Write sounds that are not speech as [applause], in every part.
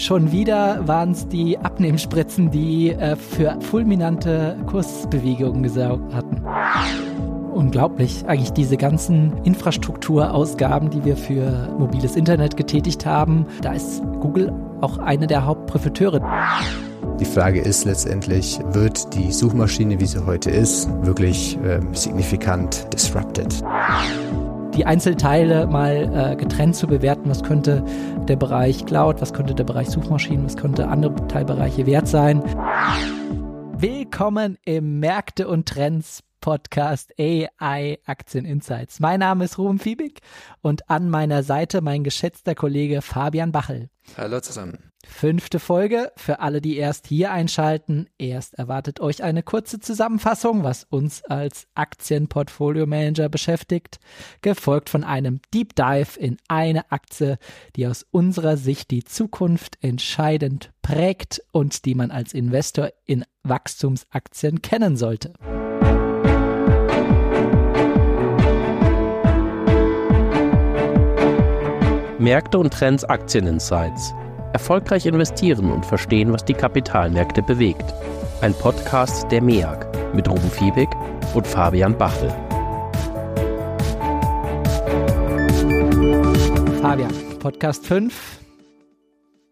Schon wieder waren es die Abnehmspritzen, die äh, für fulminante Kursbewegungen gesorgt hatten. Unglaublich, eigentlich diese ganzen Infrastrukturausgaben, die wir für mobiles Internet getätigt haben, da ist Google auch eine der Hauptprofiteure. Die Frage ist letztendlich, wird die Suchmaschine, wie sie heute ist, wirklich äh, signifikant disrupted? Die Einzelteile mal äh, getrennt zu bewerten, was könnte der Bereich Cloud, was könnte der Bereich Suchmaschinen, was könnte andere Teilbereiche wert sein. Willkommen im Märkte und Trends Podcast AI Aktien Insights. Mein Name ist Ruben Fiebig und an meiner Seite mein geschätzter Kollege Fabian Bachel. Hallo zusammen. Fünfte Folge für alle, die erst hier einschalten. Erst erwartet euch eine kurze Zusammenfassung, was uns als Aktienportfolio-Manager beschäftigt, gefolgt von einem Deep Dive in eine Aktie, die aus unserer Sicht die Zukunft entscheidend prägt und die man als Investor in Wachstumsaktien kennen sollte. Märkte und Trends Aktieninsights Erfolgreich investieren und verstehen, was die Kapitalmärkte bewegt. Ein Podcast der MEAG mit Ruben Fiebig und Fabian Bachel. Fabian, Podcast 5.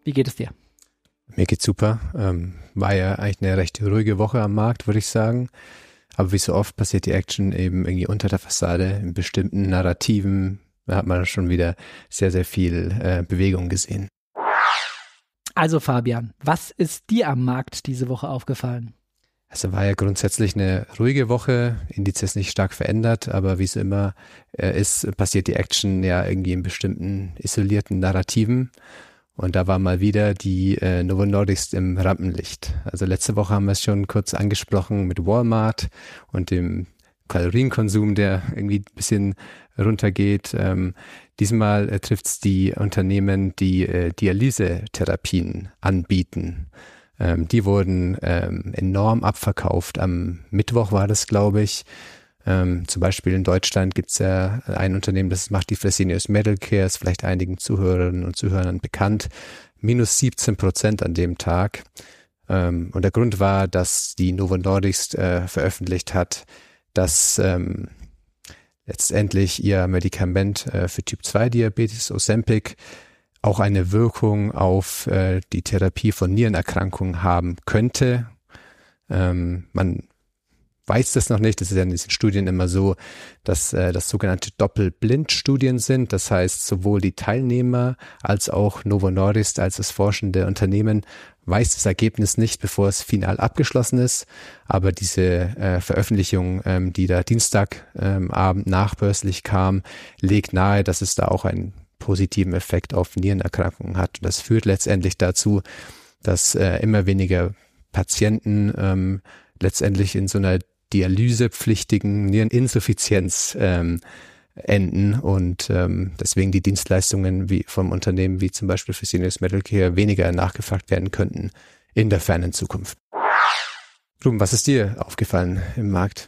Wie geht es dir? Mir geht's super. Ähm, war ja eigentlich eine recht ruhige Woche am Markt, würde ich sagen. Aber wie so oft passiert die Action eben irgendwie unter der Fassade in bestimmten Narrativen. Da hat man schon wieder sehr, sehr viel äh, Bewegung gesehen. Also Fabian, was ist dir am Markt diese Woche aufgefallen? Also war ja grundsätzlich eine ruhige Woche, Indizes nicht stark verändert, aber wie es immer äh, ist, passiert die Action ja irgendwie in bestimmten isolierten Narrativen. Und da war mal wieder die äh, Novo Nordisk im Rampenlicht. Also letzte Woche haben wir es schon kurz angesprochen mit Walmart und dem Kalorienkonsum, der irgendwie ein bisschen runtergeht. Ähm, diesmal äh, trifft es die Unternehmen, die äh, Dialysetherapien anbieten. Ähm, die wurden ähm, enorm abverkauft. Am Mittwoch war das, glaube ich. Ähm, zum Beispiel in Deutschland gibt es ja ein Unternehmen, das macht die Fresenius Medical Care, ist vielleicht einigen Zuhörerinnen und Zuhörern bekannt. Minus 17 Prozent an dem Tag. Ähm, und der Grund war, dass die Novo Nordisk äh, veröffentlicht hat, dass ähm, letztendlich ihr Medikament äh, für Typ 2 Diabetes, Ozempic, auch eine Wirkung auf äh, die Therapie von Nierenerkrankungen haben könnte. Ähm, man weiß das noch nicht. Das ist ja in diesen Studien immer so, dass äh, das sogenannte Doppelblindstudien sind. Das heißt, sowohl die Teilnehmer als auch Novo Nordisk als das forschende Unternehmen weiß das Ergebnis nicht, bevor es final abgeschlossen ist. Aber diese äh, Veröffentlichung, ähm, die da Dienstagabend ähm, nachbörslich kam, legt nahe, dass es da auch einen positiven Effekt auf Nierenerkrankungen hat. Das führt letztendlich dazu, dass äh, immer weniger Patienten ähm, letztendlich in so einer dialysepflichtigen Niereninsuffizienz ähm, enden und ähm, deswegen die Dienstleistungen wie vom Unternehmen wie zum Beispiel Fresenius Medical Care weniger nachgefragt werden könnten in der fernen Zukunft. Ruben, was ist dir aufgefallen im Markt?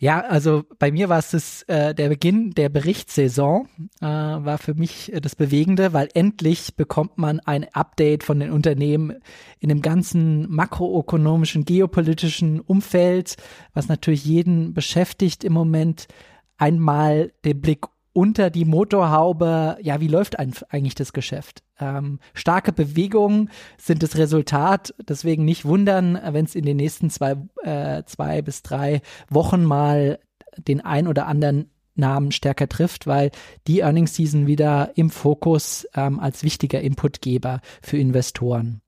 Ja, also bei mir war es das, äh, der Beginn der Berichtssaison äh, war für mich äh, das Bewegende, weil endlich bekommt man ein Update von den Unternehmen in dem ganzen makroökonomischen, geopolitischen Umfeld, was natürlich jeden beschäftigt im Moment einmal den Blick unter die Motorhaube, ja, wie läuft eigentlich das Geschäft? Ähm, starke Bewegungen sind das Resultat, deswegen nicht wundern, wenn es in den nächsten zwei, äh, zwei bis drei Wochen mal den ein oder anderen Namen stärker trifft, weil die Earnings Season wieder im Fokus ähm, als wichtiger Inputgeber für Investoren.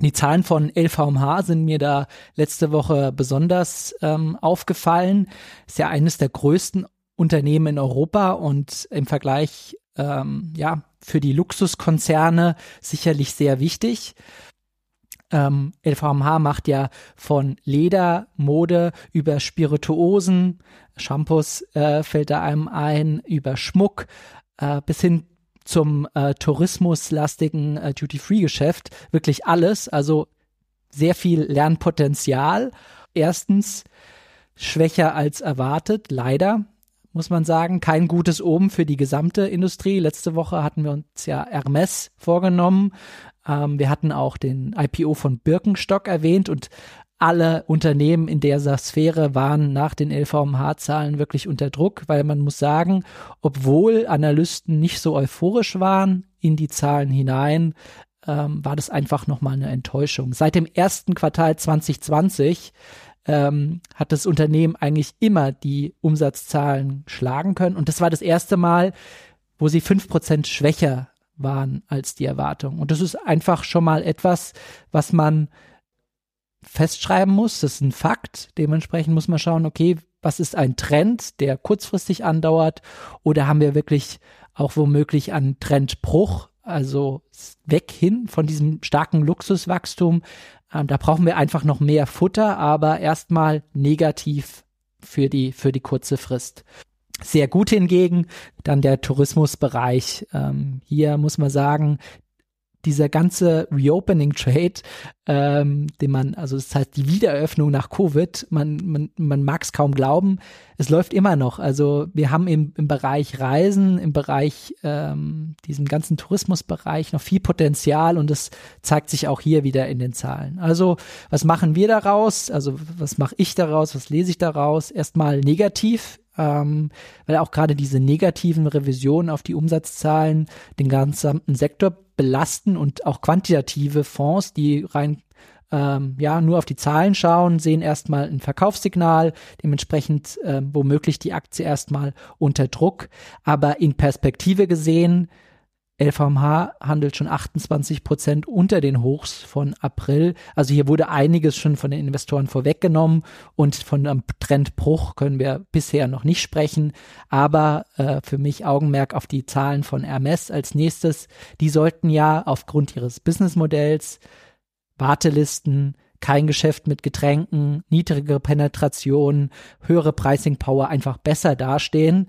Die Zahlen von LVMH sind mir da letzte Woche besonders ähm, aufgefallen. Ist ja eines der größten Unternehmen in Europa und im Vergleich ähm, ja für die Luxuskonzerne sicherlich sehr wichtig. Ähm, LVMH macht ja von Leder, Mode über Spirituosen, Shampoos äh, fällt da einem ein, über Schmuck äh, bis hin zum äh, tourismuslastigen äh, Duty-Free-Geschäft wirklich alles. Also sehr viel Lernpotenzial. Erstens schwächer als erwartet, leider muss man sagen, kein gutes Omen für die gesamte Industrie. Letzte Woche hatten wir uns ja Hermes vorgenommen. Ähm, wir hatten auch den IPO von Birkenstock erwähnt und alle Unternehmen in dieser Sphäre waren nach den LVMH-Zahlen wirklich unter Druck, weil man muss sagen, obwohl Analysten nicht so euphorisch waren in die Zahlen hinein, ähm, war das einfach nochmal eine Enttäuschung. Seit dem ersten Quartal 2020 ähm, hat das Unternehmen eigentlich immer die Umsatzzahlen schlagen können. Und das war das erste Mal, wo sie fünf Prozent schwächer waren als die Erwartung. Und das ist einfach schon mal etwas, was man festschreiben muss. Das ist ein Fakt. Dementsprechend muss man schauen, okay, was ist ein Trend, der kurzfristig andauert? Oder haben wir wirklich auch womöglich einen Trendbruch, also weg hin von diesem starken Luxuswachstum? Ähm, da brauchen wir einfach noch mehr Futter, aber erstmal negativ für die, für die kurze Frist. Sehr gut hingegen dann der Tourismusbereich. Ähm, hier muss man sagen, dieser ganze Reopening Trade, ähm, den man, also das heißt die Wiedereröffnung nach Covid, man, man, man mag es kaum glauben, es läuft immer noch. Also wir haben im, im Bereich Reisen, im Bereich ähm, diesem ganzen Tourismusbereich noch viel Potenzial und das zeigt sich auch hier wieder in den Zahlen. Also was machen wir daraus? Also was mache ich daraus? Was lese ich daraus? Erstmal negativ ähm, weil auch gerade diese negativen Revisionen auf die Umsatzzahlen den gesamten Sektor belasten und auch quantitative Fonds, die rein ähm, ja nur auf die Zahlen schauen, sehen erstmal ein Verkaufssignal, dementsprechend ähm, womöglich die Aktie erstmal unter Druck, aber in Perspektive gesehen LVMH handelt schon 28 Prozent unter den Hochs von April. Also hier wurde einiges schon von den Investoren vorweggenommen und von einem Trendbruch können wir bisher noch nicht sprechen. Aber äh, für mich Augenmerk auf die Zahlen von Hermes als nächstes. Die sollten ja aufgrund ihres Businessmodells Wartelisten, kein Geschäft mit Getränken, niedrigere Penetration, höhere Pricing Power einfach besser dastehen.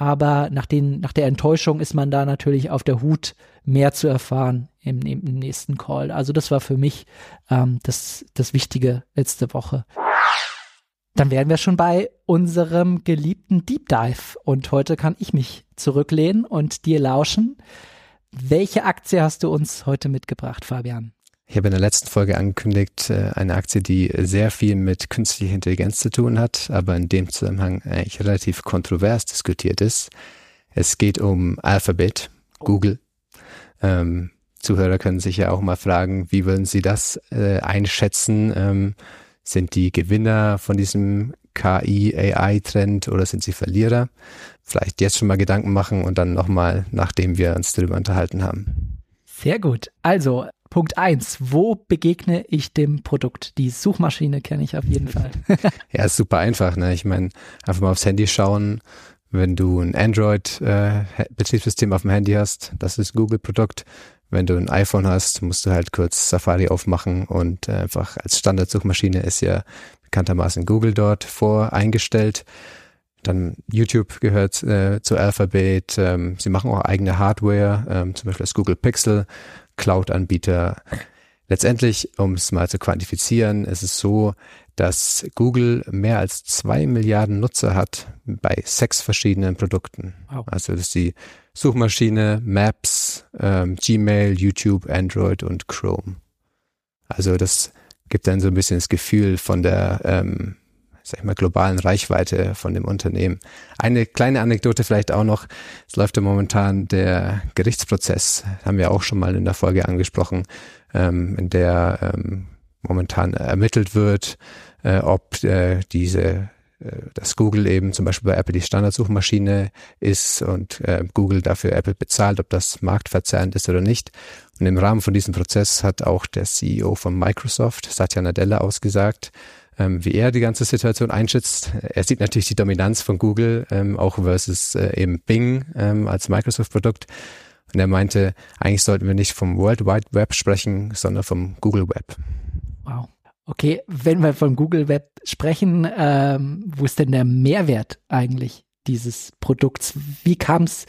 Aber nach, den, nach der Enttäuschung ist man da natürlich auf der Hut, mehr zu erfahren im, im nächsten Call. Also das war für mich ähm, das, das Wichtige letzte Woche. Dann wären wir schon bei unserem geliebten Deep Dive. Und heute kann ich mich zurücklehnen und dir lauschen. Welche Aktie hast du uns heute mitgebracht, Fabian? Ich habe in der letzten Folge angekündigt, äh, eine Aktie, die sehr viel mit künstlicher Intelligenz zu tun hat, aber in dem Zusammenhang eigentlich relativ kontrovers diskutiert ist. Es geht um Alphabet, Google. Ähm, Zuhörer können sich ja auch mal fragen, wie würden Sie das äh, einschätzen? Ähm, sind die Gewinner von diesem KI-AI-Trend oder sind sie Verlierer? Vielleicht jetzt schon mal Gedanken machen und dann nochmal, nachdem wir uns darüber unterhalten haben. Sehr gut. Also Punkt eins, wo begegne ich dem Produkt? Die Suchmaschine kenne ich auf jeden [laughs] Fall. ja, ist super einfach. Ne? Ich meine, einfach mal aufs Handy schauen. Wenn du ein Android-Betriebssystem äh, auf dem Handy hast, das ist Google-Produkt. Wenn du ein iPhone hast, musst du halt kurz Safari aufmachen und äh, einfach als Standardsuchmaschine ist ja bekanntermaßen Google dort voreingestellt. Dann YouTube gehört äh, zu Alphabet. Ähm, sie machen auch eigene Hardware, ähm, zum Beispiel das Google Pixel. Cloud-Anbieter. Letztendlich, um es mal zu quantifizieren, ist es so, dass Google mehr als zwei Milliarden Nutzer hat bei sechs verschiedenen Produkten. Wow. Also das ist die Suchmaschine, Maps, ähm, Gmail, YouTube, Android und Chrome. Also das gibt dann so ein bisschen das Gefühl von der ähm, sag ich mal, globalen Reichweite von dem Unternehmen. Eine kleine Anekdote vielleicht auch noch. Es läuft ja momentan der Gerichtsprozess, haben wir auch schon mal in der Folge angesprochen, ähm, in der ähm, momentan ermittelt wird, äh, ob äh, diese äh, dass Google eben zum Beispiel bei Apple die Standardsuchmaschine ist und äh, Google dafür Apple bezahlt, ob das marktverzerrend ist oder nicht. Und im Rahmen von diesem Prozess hat auch der CEO von Microsoft, Satya Nadella, ausgesagt, ähm, wie er die ganze Situation einschätzt. Er sieht natürlich die Dominanz von Google ähm, auch versus äh, eben Bing ähm, als Microsoft-Produkt. Und er meinte, eigentlich sollten wir nicht vom World Wide Web sprechen, sondern vom Google Web. Wow. Okay, wenn wir vom Google Web sprechen, ähm, wo ist denn der Mehrwert eigentlich dieses Produkts? Wie kam es,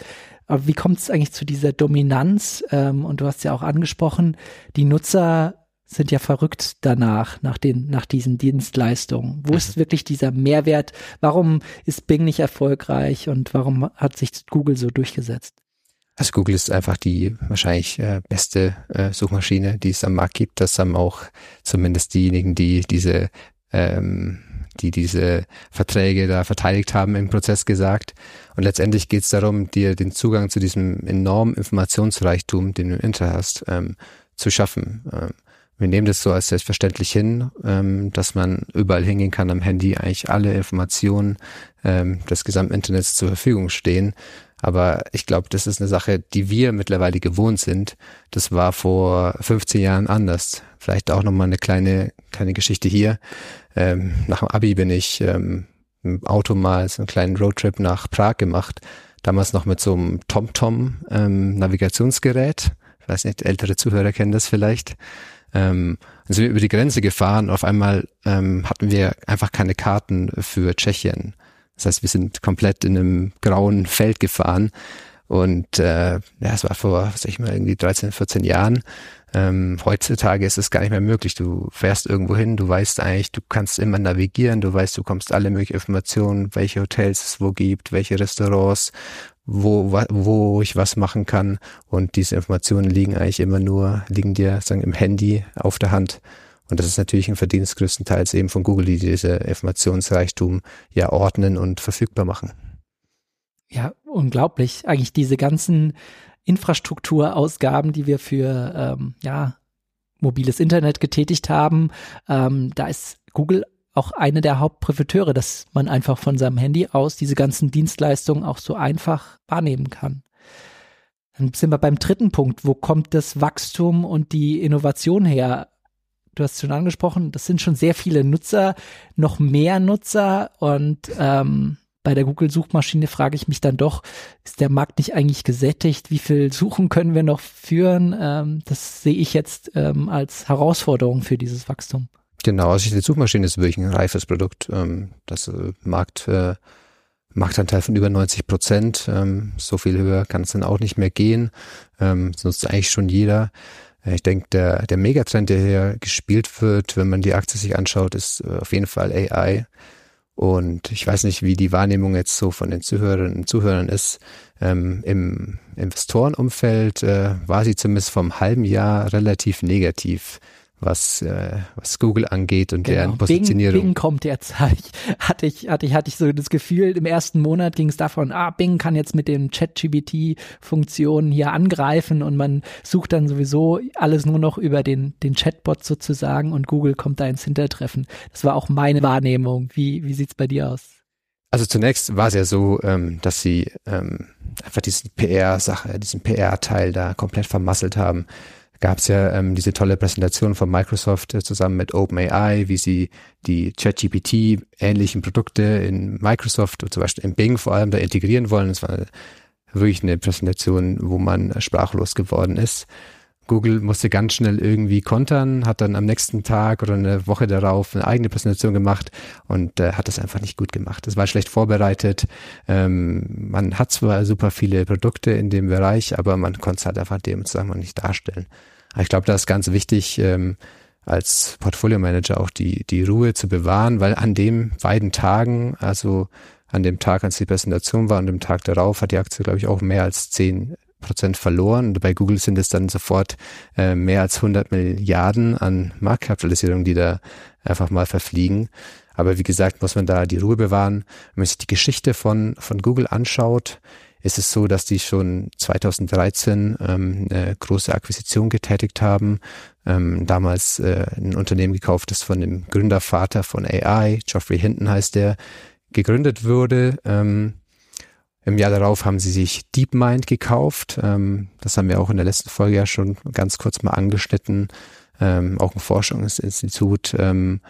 äh, wie kommt es eigentlich zu dieser Dominanz? Ähm, und du hast ja auch angesprochen, die Nutzer sind ja verrückt danach, nach den, nach diesen Dienstleistungen. Wo ist mhm. wirklich dieser Mehrwert? Warum ist Bing nicht erfolgreich und warum hat sich Google so durchgesetzt? Also Google ist einfach die wahrscheinlich äh, beste äh, Suchmaschine, die es am Markt gibt. Das haben auch zumindest diejenigen, die diese ähm, die diese Verträge da verteidigt haben im Prozess gesagt. Und letztendlich geht es darum, dir den Zugang zu diesem enormen Informationsreichtum, den du im Internet hast, ähm, zu schaffen. Ähm, wir nehmen das so als selbstverständlich hin, ähm, dass man überall hingehen kann am Handy, eigentlich alle Informationen ähm, des gesamten Internets zur Verfügung stehen. Aber ich glaube, das ist eine Sache, die wir mittlerweile gewohnt sind. Das war vor 15 Jahren anders. Vielleicht auch nochmal eine kleine, kleine Geschichte hier. Ähm, nach dem Abi bin ich ähm, im Auto mal so einen kleinen Roadtrip nach Prag gemacht. Damals noch mit so einem TomTom ähm. Ich weiß nicht, ältere Zuhörer kennen das vielleicht. Ähm, dann sind wir über die Grenze gefahren. Auf einmal ähm, hatten wir einfach keine Karten für Tschechien. Das heißt, wir sind komplett in einem grauen Feld gefahren. Und äh, ja, es war vor, sag ich mal, irgendwie 13, 14 Jahren. Ähm, heutzutage ist es gar nicht mehr möglich. Du fährst irgendwo hin, du weißt eigentlich, du kannst immer navigieren, du weißt, du kommst alle möglichen Informationen, welche Hotels es wo gibt, welche Restaurants, wo, wo ich was machen kann. Und diese Informationen liegen eigentlich immer nur, liegen dir sagen, im Handy auf der Hand. Und das ist natürlich ein Verdienst größtenteils eben von Google, die diese Informationsreichtum ja ordnen und verfügbar machen. Ja, unglaublich. Eigentlich diese ganzen Infrastrukturausgaben, die wir für ähm, ja, mobiles Internet getätigt haben, ähm, da ist Google auch eine der Hauptprofiteure, dass man einfach von seinem Handy aus diese ganzen Dienstleistungen auch so einfach wahrnehmen kann. Dann sind wir beim dritten Punkt. Wo kommt das Wachstum und die Innovation her? Du hast schon angesprochen, das sind schon sehr viele Nutzer, noch mehr Nutzer und ähm, bei der Google-Suchmaschine frage ich mich dann doch, ist der Markt nicht eigentlich gesättigt? Wie viel Suchen können wir noch führen? Ähm, das sehe ich jetzt ähm, als Herausforderung für dieses Wachstum. Genau, also die Suchmaschine ist wirklich ein reifes Produkt. Ähm, das äh, Markt, äh, Marktanteil von über 90 Prozent. Ähm, so viel höher kann es dann auch nicht mehr gehen. Ähm, das nutzt eigentlich schon jeder. Äh, ich denke, der, der Megatrend, der hier gespielt wird, wenn man die Aktie sich anschaut, ist auf jeden Fall AI. Und ich weiß nicht, wie die Wahrnehmung jetzt so von den Zuhörerinnen und Zuhörern ist. Ähm, Im Investorenumfeld äh, war sie zumindest vom halben Jahr relativ negativ was, äh, was Google angeht und genau. deren Positionierung. Bing, Bing kommt jetzt, [laughs] hatte ich, hatte ich, hatte ich so das Gefühl, im ersten Monat ging es davon, ah, Bing kann jetzt mit den Chat-GBT-Funktionen hier angreifen und man sucht dann sowieso alles nur noch über den, den Chatbot sozusagen und Google kommt da ins Hintertreffen. Das war auch meine Wahrnehmung. Wie, wie sieht's bei dir aus? Also zunächst war es ja so, ähm, dass sie ähm, einfach diese PR-Sache, diesen PR-Teil da komplett vermasselt haben gab es ja ähm, diese tolle Präsentation von Microsoft äh, zusammen mit OpenAI, wie sie die ChatGPT ähnlichen Produkte in Microsoft, zum Beispiel in Bing vor allem, da integrieren wollen. Das war wirklich eine Präsentation, wo man sprachlos geworden ist. Google musste ganz schnell irgendwie kontern, hat dann am nächsten Tag oder eine Woche darauf eine eigene Präsentation gemacht und äh, hat das einfach nicht gut gemacht. Es war schlecht vorbereitet. Ähm, man hat zwar super viele Produkte in dem Bereich, aber man konnte es halt einfach dem Zusammenhang nicht darstellen. Ich glaube, da ist ganz wichtig, ähm, als Portfolio-Manager auch die, die Ruhe zu bewahren, weil an den beiden Tagen, also an dem Tag, als die Präsentation war und dem Tag darauf, hat die Aktie, glaube ich, auch mehr als zehn Prozent verloren. Und bei Google sind es dann sofort äh, mehr als 100 Milliarden an Marktkapitalisierung, die da einfach mal verfliegen. Aber wie gesagt, muss man da die Ruhe bewahren. Wenn man sich die Geschichte von, von Google anschaut, ist es so, dass die schon 2013 ähm, eine große Akquisition getätigt haben. Ähm, damals äh, ein Unternehmen gekauft, das von dem Gründervater von AI, Geoffrey Hinton heißt der, gegründet wurde. Ähm, Im Jahr darauf haben sie sich DeepMind gekauft. Ähm, das haben wir auch in der letzten Folge ja schon ganz kurz mal angeschnitten. Ähm, auch ein Forschungsinstitut. Ähm,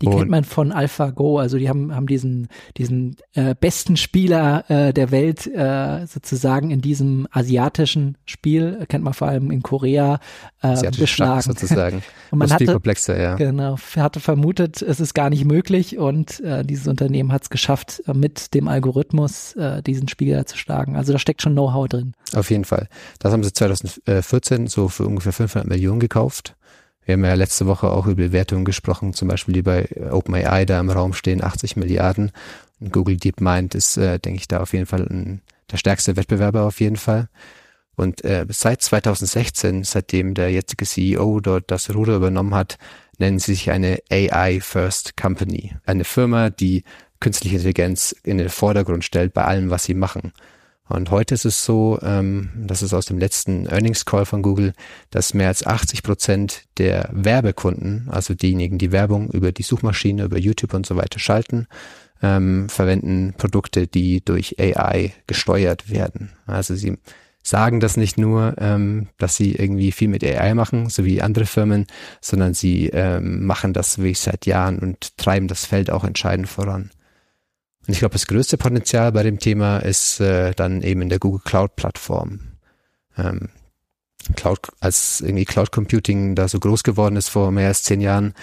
die und kennt man von AlphaGo, also die haben, haben diesen, diesen äh, besten Spieler äh, der Welt äh, sozusagen in diesem asiatischen Spiel, kennt man vor allem in Korea, äh, beschlagen. sozusagen. [laughs] und man hatte, komplexer, ja. Genau, hatte vermutet, es ist gar nicht möglich und äh, dieses Unternehmen hat es geschafft, äh, mit dem Algorithmus äh, diesen Spieler zu schlagen. Also da steckt schon Know-how drin. Auf jeden Fall. Das haben sie 2014 so für ungefähr 500 Millionen gekauft Wir haben ja letzte Woche auch über Bewertungen gesprochen, zum Beispiel die bei OpenAI da im Raum stehen, 80 Milliarden. Und Google DeepMind ist, äh, denke ich, da auf jeden Fall ein, der stärkste Wettbewerber auf jeden Fall. Und äh, seit 2016, seitdem der jetzige CEO dort das Ruder übernommen hat, nennen sie sich eine AI First Company. Eine Firma, die künstliche Intelligenz in den Vordergrund stellt bei allem, was sie machen. Und heute ist es so, ähm, das ist aus dem letzten Earnings Call von Google, dass mehr als 80 Prozent der Werbekunden, also diejenigen, die Werbung über die Suchmaschine, über YouTube und so weiter schalten, ähm, verwenden Produkte, die durch AI gesteuert werden. Also sie sagen das nicht nur, ähm, dass sie irgendwie viel mit AI machen, so wie andere Firmen, sondern sie ähm, machen das wirklich seit Jahren und treiben das Feld auch entscheidend voran. Und ich glaube, das größte Potenzial bei dem Thema ist äh, dann eben in der Google Cloud Plattform. Ähm, Cloud, als irgendwie Cloud Computing da so groß geworden ist vor mehr als zehn Jahren,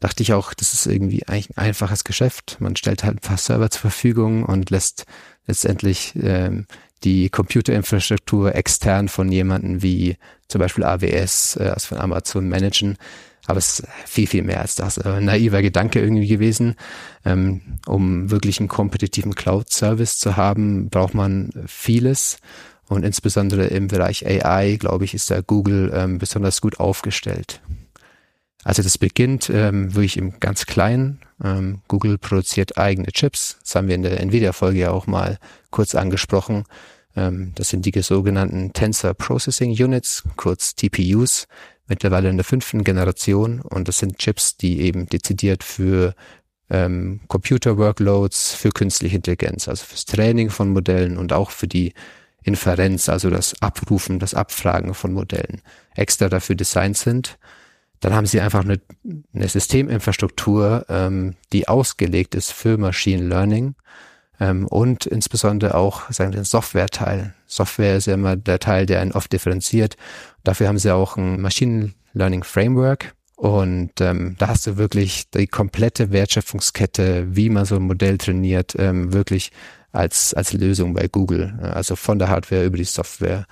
dachte ich auch, das ist irgendwie eigentlich ein einfaches Geschäft. Man stellt halt ein paar Server zur Verfügung und lässt letztendlich ähm, die Computerinfrastruktur extern von jemanden wie zum Beispiel AWS, äh, also von Amazon managen. Aber es ist viel, viel mehr als das. Ein naiver Gedanke irgendwie gewesen. Ähm, um wirklich einen kompetitiven Cloud-Service zu haben, braucht man vieles. Und insbesondere im Bereich AI, glaube ich, ist da Google ähm, besonders gut aufgestellt. Also das beginnt ähm, wirklich im ganz Kleinen. Ähm, Google produziert eigene Chips. Das haben wir in der Nvidia-Folge ja auch mal kurz angesprochen. Ähm, das sind die sogenannten Tensor Processing Units, kurz TPUs, mittlerweile in der fünften Generation. Und das sind Chips, die eben dezidiert für ähm, Computer-Workloads, für künstliche Intelligenz, also fürs Training von Modellen und auch für die Inferenz, also das Abrufen, das Abfragen von Modellen, extra dafür designt sind dann haben sie einfach eine, eine Systeminfrastruktur, ähm, die ausgelegt ist für Machine Learning ähm, und insbesondere auch sagen wir, den Software-Teil. Software ist ja immer der Teil, der einen oft differenziert. Dafür haben sie auch ein Machine Learning Framework. Und ähm, da hast du wirklich die komplette Wertschöpfungskette, wie man so ein Modell trainiert, ähm, wirklich als, als Lösung bei Google. Also von der Hardware über die Software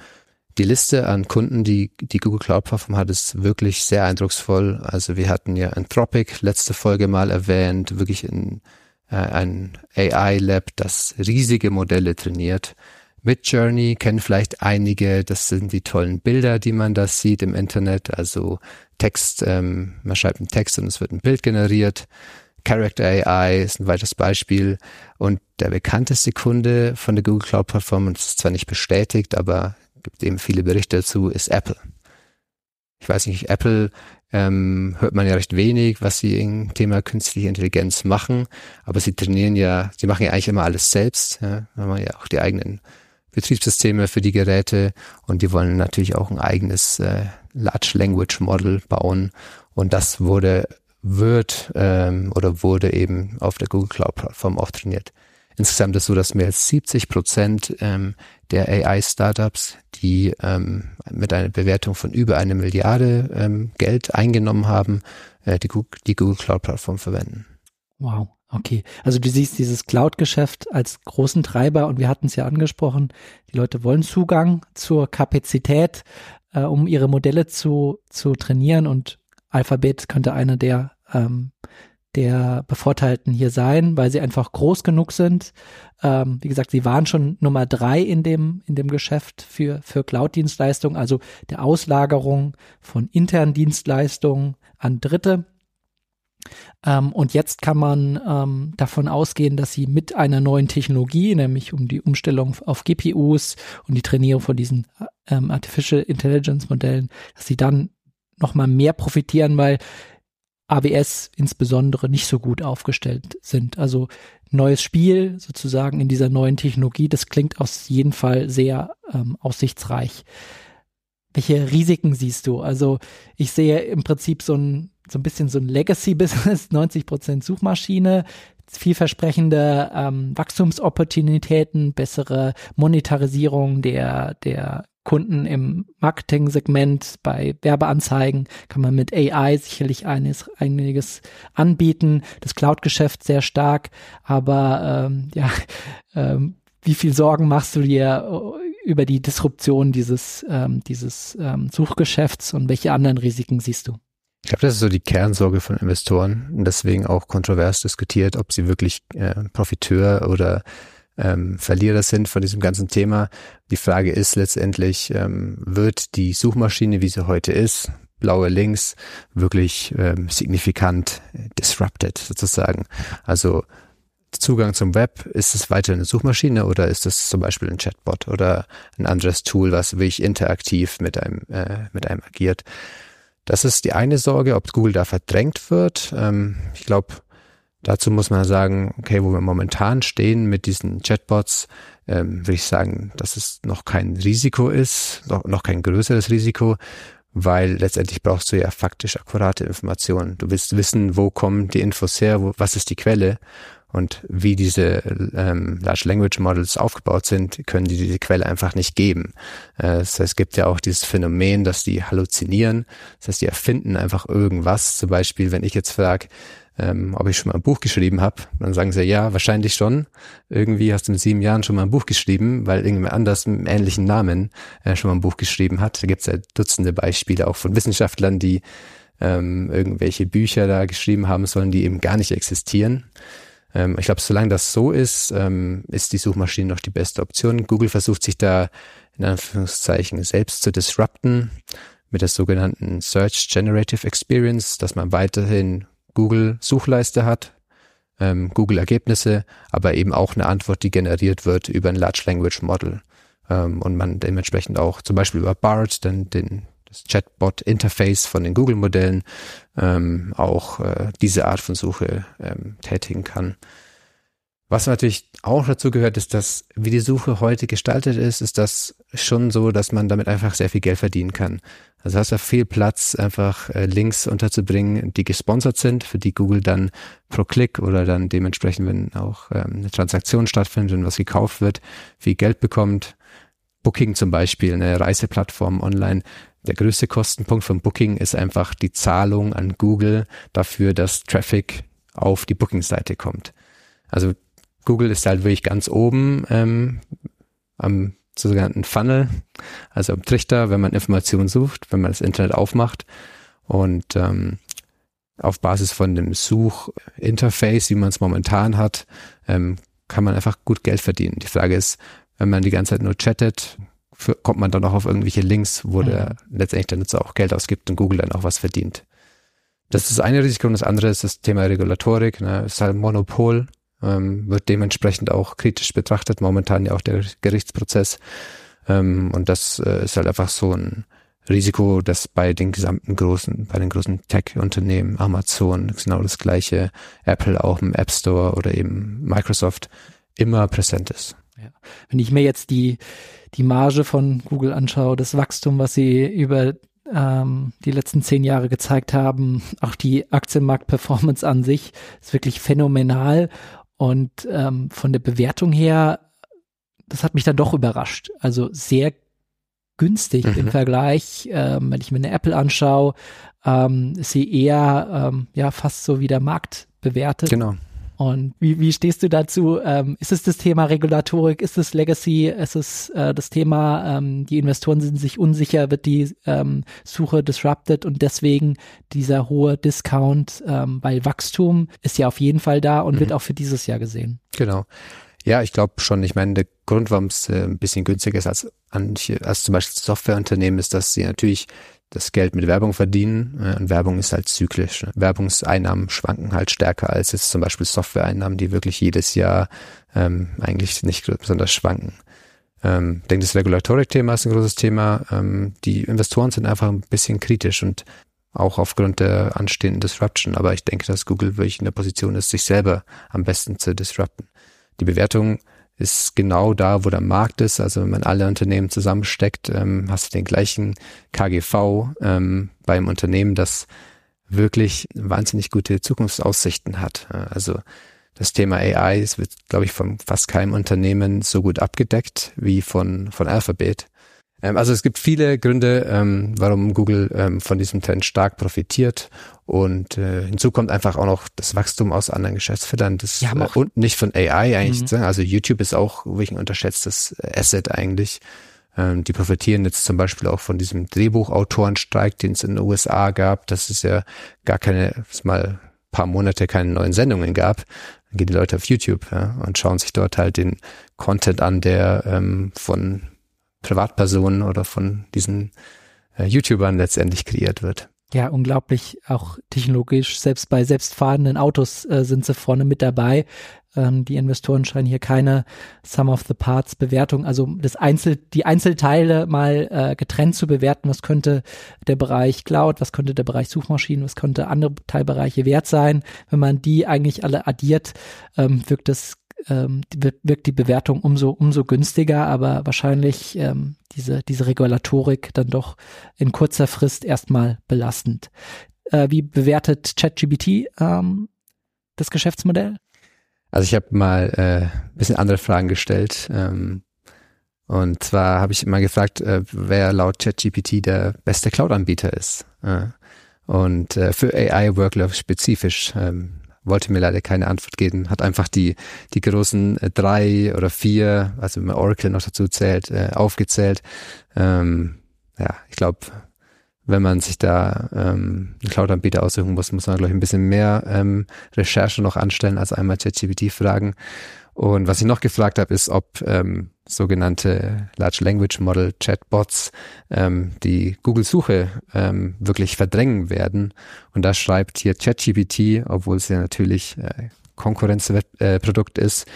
die Liste an Kunden, die die Google Cloud Plattform hat, ist wirklich sehr eindrucksvoll. Also wir hatten ja Anthropic letzte Folge mal erwähnt, wirklich in, äh, ein AI Lab, das riesige Modelle trainiert. Mit Journey kennen vielleicht einige, das sind die tollen Bilder, die man da sieht im Internet, also Text, ähm, man schreibt einen Text und es wird ein Bild generiert. Character AI ist ein weiteres Beispiel. Und der bekannteste Kunde von der Google Cloud Plattform, und ist zwar nicht bestätigt, aber gibt eben viele Berichte dazu, ist Apple. Ich weiß nicht, Apple ähm, hört man ja recht wenig, was sie im Thema künstliche Intelligenz machen, aber sie trainieren ja, sie machen ja eigentlich immer alles selbst. Ja, haben ja auch die eigenen Betriebssysteme für die Geräte und die wollen natürlich auch ein eigenes äh, Large Language Model bauen und das wurde wird ähm, oder wurde eben auf der Google Cloud Plattform auch trainiert. Insgesamt ist so, dass mehr als 70 Prozent ähm, der AI-Startups, die ähm, mit einer Bewertung von über eine Milliarde ähm, Geld eingenommen haben, äh, die, Google, die Google Cloud-Plattform verwenden. Wow. Okay, also du siehst dieses Cloud-Geschäft als großen Treiber und wir hatten es ja angesprochen, die Leute wollen Zugang zur Kapazität, äh, um ihre Modelle zu, zu trainieren und Alphabet könnte einer der ähm, der Bevorteilten hier sein, weil sie einfach groß genug sind. Ähm, wie gesagt, sie waren schon Nummer drei in dem, in dem Geschäft für, für Cloud-Dienstleistungen, also der Auslagerung von internen Dienstleistungen an Dritte. Ähm, und jetzt kann man ähm, davon ausgehen, dass sie mit einer neuen Technologie, nämlich um die Umstellung auf GPUs und die Trainierung von diesen ähm, Artificial Intelligence Modellen, dass sie dann nochmal mehr profitieren, weil AWS insbesondere nicht so gut aufgestellt sind. Also neues Spiel sozusagen in dieser neuen Technologie, das klingt auf jeden Fall sehr ähm, aussichtsreich. Welche Risiken siehst du? Also ich sehe im Prinzip so ein, so ein bisschen so ein Legacy-Business, [laughs] 90 Prozent Suchmaschine, vielversprechende ähm, Wachstumsopportunitäten, bessere Monetarisierung der, der Kunden im Marketing-Segment, bei Werbeanzeigen kann man mit AI sicherlich eines, einiges anbieten. Das Cloud-Geschäft sehr stark, aber ähm, [laughs] ja, ähm, wie viel Sorgen machst du dir äh, über die Disruption dieses, ähm, dieses ähm, Suchgeschäfts und welche anderen Risiken siehst du? Ich glaube, das ist so die Kernsorge von Investoren und deswegen auch kontrovers diskutiert, ob sie wirklich äh, Profiteur oder ähm, Verlierer sind von diesem ganzen Thema. Die Frage ist letztendlich, ähm, wird die Suchmaschine, wie sie heute ist, blaue Links, wirklich ähm, signifikant disrupted sozusagen? Also Zugang zum Web, ist es weiter eine Suchmaschine oder ist es zum Beispiel ein Chatbot oder ein anderes Tool, was wirklich interaktiv mit einem, äh, mit einem agiert? Das ist die eine Sorge, ob Google da verdrängt wird. Ähm, ich glaube, dazu muss man sagen, okay, wo wir momentan stehen mit diesen Chatbots, ähm, würde ich sagen, dass es noch kein Risiko ist, noch, noch kein größeres Risiko, weil letztendlich brauchst du ja faktisch akkurate Informationen. Du willst wissen, wo kommen die Infos her, wo, was ist die Quelle und wie diese ähm, Large Language Models aufgebaut sind, können die diese Quelle einfach nicht geben. Äh, das heißt, es gibt ja auch dieses Phänomen, dass die halluzinieren. Das heißt, die erfinden einfach irgendwas. Zum Beispiel, wenn ich jetzt frage, ähm, ob ich schon mal ein Buch geschrieben habe, dann sagen sie ja, wahrscheinlich schon. Irgendwie hast du in sieben Jahren schon mal ein Buch geschrieben, weil irgendwer anders mit einem ähnlichen Namen äh, schon mal ein Buch geschrieben hat. Da gibt es ja Dutzende Beispiele auch von Wissenschaftlern, die ähm, irgendwelche Bücher da geschrieben haben sollen, die eben gar nicht existieren. Ähm, ich glaube, solange das so ist, ähm, ist die Suchmaschine noch die beste Option. Google versucht sich da in Anführungszeichen selbst zu disrupten mit der sogenannten Search Generative Experience, dass man weiterhin Google Suchleiste hat, ähm, Google Ergebnisse, aber eben auch eine Antwort, die generiert wird über ein Large Language Model. Ähm, und man dementsprechend auch zum Beispiel über BART, dann den, das Chatbot-Interface von den Google-Modellen ähm, auch äh, diese Art von Suche ähm, tätigen kann. Was natürlich auch dazu gehört, ist, dass wie die Suche heute gestaltet ist, ist das schon so, dass man damit einfach sehr viel Geld verdienen kann. Also hast du viel Platz, einfach äh, Links unterzubringen, die gesponsert sind, für die Google dann pro Klick oder dann dementsprechend, wenn auch ähm, eine Transaktion stattfindet und was gekauft wird, viel Geld bekommt. Booking zum Beispiel, eine Reiseplattform online, der größte Kostenpunkt von Booking ist einfach die Zahlung an Google dafür, dass Traffic auf die Booking-Seite kommt. Also Google ist halt wirklich ganz oben ähm, am sogenannten Funnel, also am Trichter, wenn man Informationen sucht, wenn man das Internet aufmacht und ähm, auf Basis von dem Suchinterface, wie man es momentan hat, ähm, kann man einfach gut Geld verdienen. Die Frage ist, wenn man die ganze Zeit nur chattet, für, kommt man dann auch auf irgendwelche Links, wo mhm. der letztendlich der Nutzer auch Geld ausgibt und Google dann auch was verdient. Das ist das eine Risiko und das andere ist das Thema Regulatorik. Ne? Es ist halt ein Monopol, ähm, wird dementsprechend auch kritisch betrachtet, momentan ja auch der Gerichtsprozess. Ähm, und das äh, ist halt einfach so ein Risiko, das bei den gesamten großen, bei den großen Tech-Unternehmen, Amazon, genau das gleiche, Apple auch im App Store oder eben Microsoft immer präsent ist. Ja. Wenn ich mir jetzt die, die Marge von Google anschaue, das Wachstum, was sie über ähm, die letzten zehn Jahre gezeigt haben, auch die Aktienmarkt-Performance an sich ist wirklich phänomenal. Und ähm, von der Bewertung her, das hat mich dann doch überrascht. Also sehr günstig mhm. im Vergleich, ähm, wenn ich mir eine Apple anschaue, ähm, ist sie eher ähm, ja fast so wie der Markt bewertet. Genau. Und wie, wie stehst du dazu? Ähm, ist es das Thema Regulatorik? Ist es Legacy? Ist es äh, das Thema, ähm, die Investoren sind sich unsicher, wird die ähm, Suche disrupted und deswegen dieser hohe Discount, ähm, weil Wachstum ist ja auf jeden Fall da und mhm. wird auch für dieses Jahr gesehen. Genau. Ja, ich glaube schon. Ich meine, der Grund, warum es äh, ein bisschen günstiger ist als, als zum Beispiel Softwareunternehmen, ist, dass sie natürlich das Geld mit Werbung verdienen. Äh, und Werbung ist halt zyklisch. Ne? Werbungseinnahmen schwanken halt stärker als jetzt zum Beispiel Softwareeinnahmen, die wirklich jedes Jahr ähm, eigentlich nicht besonders schwanken. Ähm, ich denke, das Regulatorik-Thema ist ein großes Thema. Ähm, die Investoren sind einfach ein bisschen kritisch und auch aufgrund der anstehenden Disruption. Aber ich denke, dass Google wirklich in der Position ist, sich selber am besten zu disrupten. Die Bewertung ist genau da, wo der Markt ist. Also wenn man alle Unternehmen zusammensteckt, ähm, hast du den gleichen KGV ähm, beim Unternehmen, das wirklich wahnsinnig gute Zukunftsaussichten hat. Also das Thema AI es wird, glaube ich, von fast keinem Unternehmen so gut abgedeckt wie von, von Alphabet. Ähm, also es gibt viele Gründe, ähm, warum Google ähm, von diesem Trend stark profitiert. Und äh, hinzu kommt einfach auch noch das Wachstum aus anderen Geschäftsfeldern. Das, äh, und nicht von AI eigentlich. Mhm. Also YouTube ist auch wirklich ein unterschätztes Asset eigentlich. Ähm, die profitieren jetzt zum Beispiel auch von diesem Drehbuchautorenstreik, den es in den USA gab. Das ist ja gar keine, mal paar Monate keine neuen Sendungen gab. Dann gehen die Leute auf YouTube ja, und schauen sich dort halt den Content an, der ähm, von Privatpersonen oder von diesen äh, YouTubern letztendlich kreiert wird. Ja, unglaublich auch technologisch. Selbst bei selbstfahrenden Autos äh, sind sie vorne mit dabei. Ähm, die Investoren scheinen hier keine Sum of the Parts Bewertung, also das Einzel, die Einzelteile mal äh, getrennt zu bewerten. Was könnte der Bereich Cloud, was könnte der Bereich Suchmaschinen, was könnte andere Teilbereiche wert sein? Wenn man die eigentlich alle addiert, ähm, wirkt das ähm, wirkt die Bewertung umso, umso günstiger, aber wahrscheinlich ähm, diese, diese Regulatorik dann doch in kurzer Frist erstmal belastend. Äh, wie bewertet ChatGBT ähm, das Geschäftsmodell? Also ich habe mal äh, ein bisschen andere Fragen gestellt. Ähm, und zwar habe ich immer gefragt, äh, wer laut ChatGPT der beste Cloud-Anbieter ist. Äh, und äh, für AI-Workload spezifisch. Ähm, wollte mir leider keine Antwort geben, hat einfach die, die großen äh, drei oder vier, also wenn man Oracle noch dazu zählt, äh, aufgezählt. Ähm, ja, ich glaube, wenn man sich da ähm, einen Cloud-Anbieter aussuchen muss, muss man, glaube ich, ein bisschen mehr ähm, Recherche noch anstellen, als einmal ChatGPT fragen. Und was ich noch gefragt habe, ist, ob ähm, sogenannte Large Language Model Chatbots ähm, die Google-Suche ähm, wirklich verdrängen werden. Und da schreibt hier ChatGPT, obwohl es ja natürlich äh, Konkurrenzprodukt äh, ist,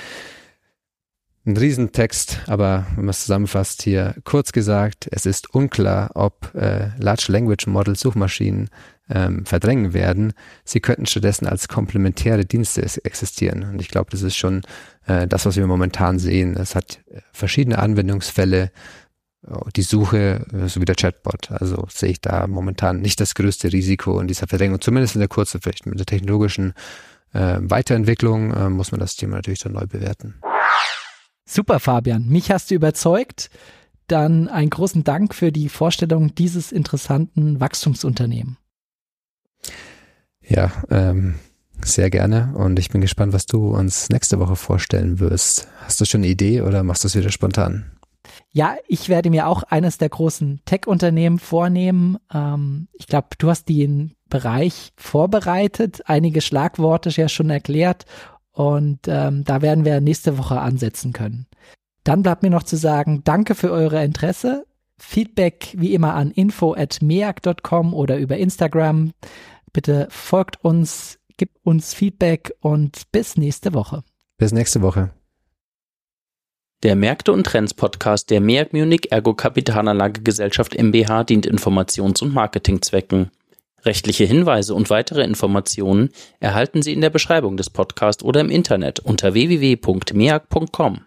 ein Riesentext, aber wenn man es zusammenfasst hier, kurz gesagt, es ist unklar, ob äh, Large Language Model Suchmaschinen ähm, verdrängen werden. Sie könnten stattdessen als komplementäre Dienste existieren. Und ich glaube, das ist schon äh, das, was wir momentan sehen. Es hat äh, verschiedene Anwendungsfälle, oh, die Suche äh, sowie der Chatbot. Also sehe ich da momentan nicht das größte Risiko in dieser Verdrängung, zumindest in der kurzen Frist. Mit der technologischen äh, Weiterentwicklung äh, muss man das Thema natürlich dann neu bewerten. Super, Fabian. Mich hast du überzeugt. Dann einen großen Dank für die Vorstellung dieses interessanten Wachstumsunternehmens. Ja, ähm, sehr gerne. Und ich bin gespannt, was du uns nächste Woche vorstellen wirst. Hast du schon eine Idee oder machst du es wieder spontan? Ja, ich werde mir auch eines der großen Tech-Unternehmen vornehmen. Ähm, ich glaube, du hast den Bereich vorbereitet, einige Schlagworte ja schon erklärt und ähm, da werden wir nächste Woche ansetzen können. Dann bleibt mir noch zu sagen, danke für eure Interesse. Feedback wie immer an info at meag.com oder über Instagram. Bitte folgt uns, gibt uns Feedback und bis nächste Woche. Bis nächste Woche. Der Märkte und Trends Podcast der MEAG Munich Ergo Kapitalanlage Gesellschaft MBH dient Informations- und Marketingzwecken. Rechtliche Hinweise und weitere Informationen erhalten Sie in der Beschreibung des Podcasts oder im Internet unter www.meag.com.